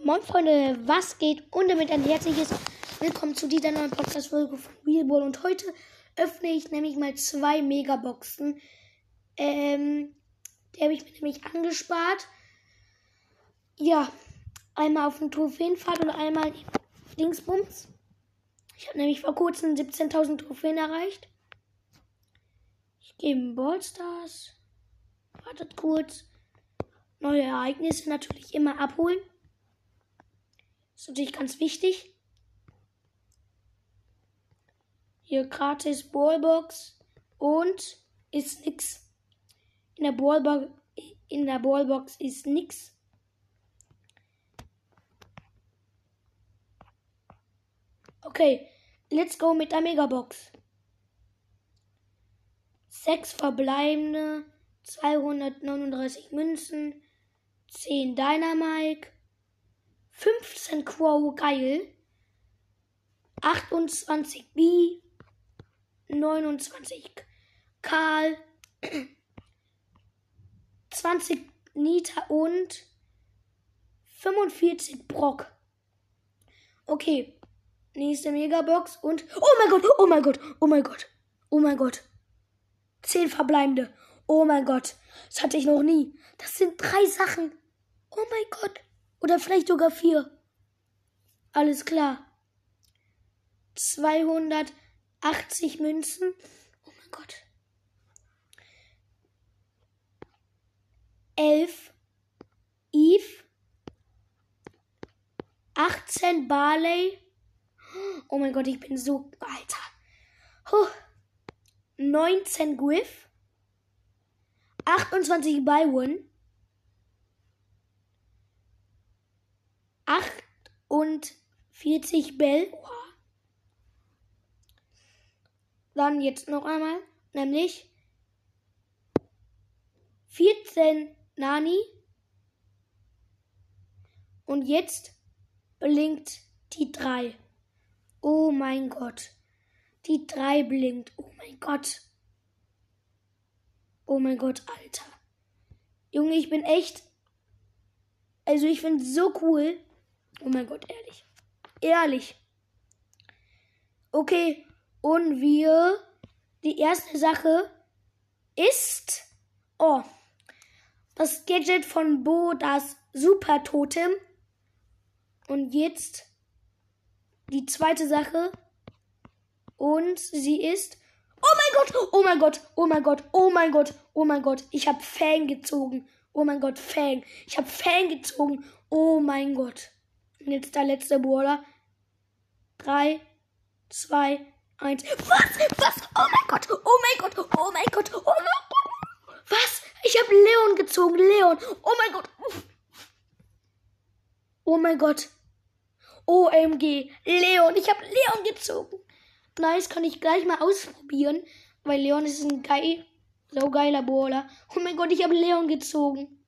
Moin Freunde, was geht? Und damit ein herzliches Willkommen zu dieser neuen Podcast-Folge von Wheelball. Und heute öffne ich nämlich mal zwei Megaboxen. Ähm, die habe ich mir nämlich angespart. Ja, einmal auf den Trophäenfahrt und einmal Dingsbums. Ich habe nämlich vor kurzem 17.000 Trophäen erreicht. Ich gebe Ballstars. Wartet kurz. Neue Ereignisse natürlich immer abholen. Ist natürlich ganz wichtig. Hier gratis Ballbox und ist nix. In der Ballbox, in der Ballbox ist nix. Okay, let's go mit der Megabox. Sechs verbleibende, 239 Münzen, 10 Dynamite, 15 Quo geil, 28 B, 29 Karl, 20 Nita und 45 Brock. Okay, nächste Megabox und oh mein Gott, oh mein Gott, oh mein Gott, oh mein Gott. 10 verbleibende. Oh mein Gott, das hatte ich noch nie. Das sind drei Sachen. Oh mein Gott. Oder vielleicht sogar vier. Alles klar. 280 Münzen. Oh mein Gott. 11 Eve. 18 Barley. Oh mein Gott, ich bin so. Alter. Huh. 19 Griff. 28 Byron. 48 Bell. Dann jetzt noch einmal, nämlich 14 Nani. Und jetzt blinkt die 3. Oh mein Gott. Die 3 blinkt. Oh mein Gott. Oh mein Gott, Alter. Junge, ich bin echt. Also, ich finde so cool. Oh mein Gott, ehrlich. Ehrlich. Okay, und wir. Die erste Sache ist. Oh. Das Gadget von Bo, das Super Totem. Und jetzt die zweite Sache. Und sie ist Oh mein Gott, oh mein Gott, oh mein Gott, oh mein Gott, oh mein Gott. Ich habe Fang gezogen. Oh mein Gott, Fang. Ich habe Fang gezogen. Oh mein Gott. Und jetzt der letzte Brawler. Drei, zwei, eins. Was? Was? Oh mein Gott, oh mein Gott, oh mein Gott, oh mein Gott. Was? Ich habe Leon gezogen, Leon. Oh mein Gott. Oh mein Gott. OMG, Leon. Ich habe Leon gezogen. Nice, kann ich gleich mal ausprobieren, weil Leon ist ein geil, so geiler Brawler. Oh mein Gott, ich habe Leon gezogen.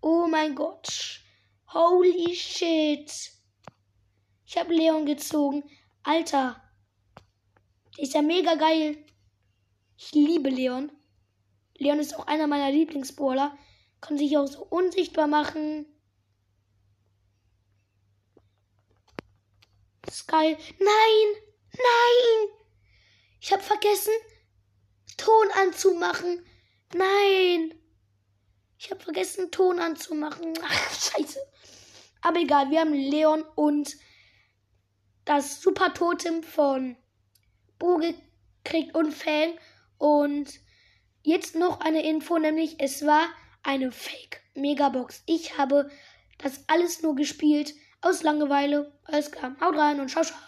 Oh mein Gott. Holy shit. Ich habe Leon gezogen. Alter. Der ist ja mega geil. Ich liebe Leon. Leon ist auch einer meiner Lieblingsbrawler. Kann sich auch so unsichtbar machen. Sky. Nein! Nein! Ich habe vergessen, Ton anzumachen. Nein! Ich habe vergessen, Ton anzumachen. Ach, scheiße. Aber egal, wir haben Leon und das Super Totem von Bo gekriegt und Fang. Und jetzt noch eine Info, nämlich es war eine Fake Megabox. Ich habe das alles nur gespielt aus Langeweile. Alles klar. Haut rein und ciao, ciao.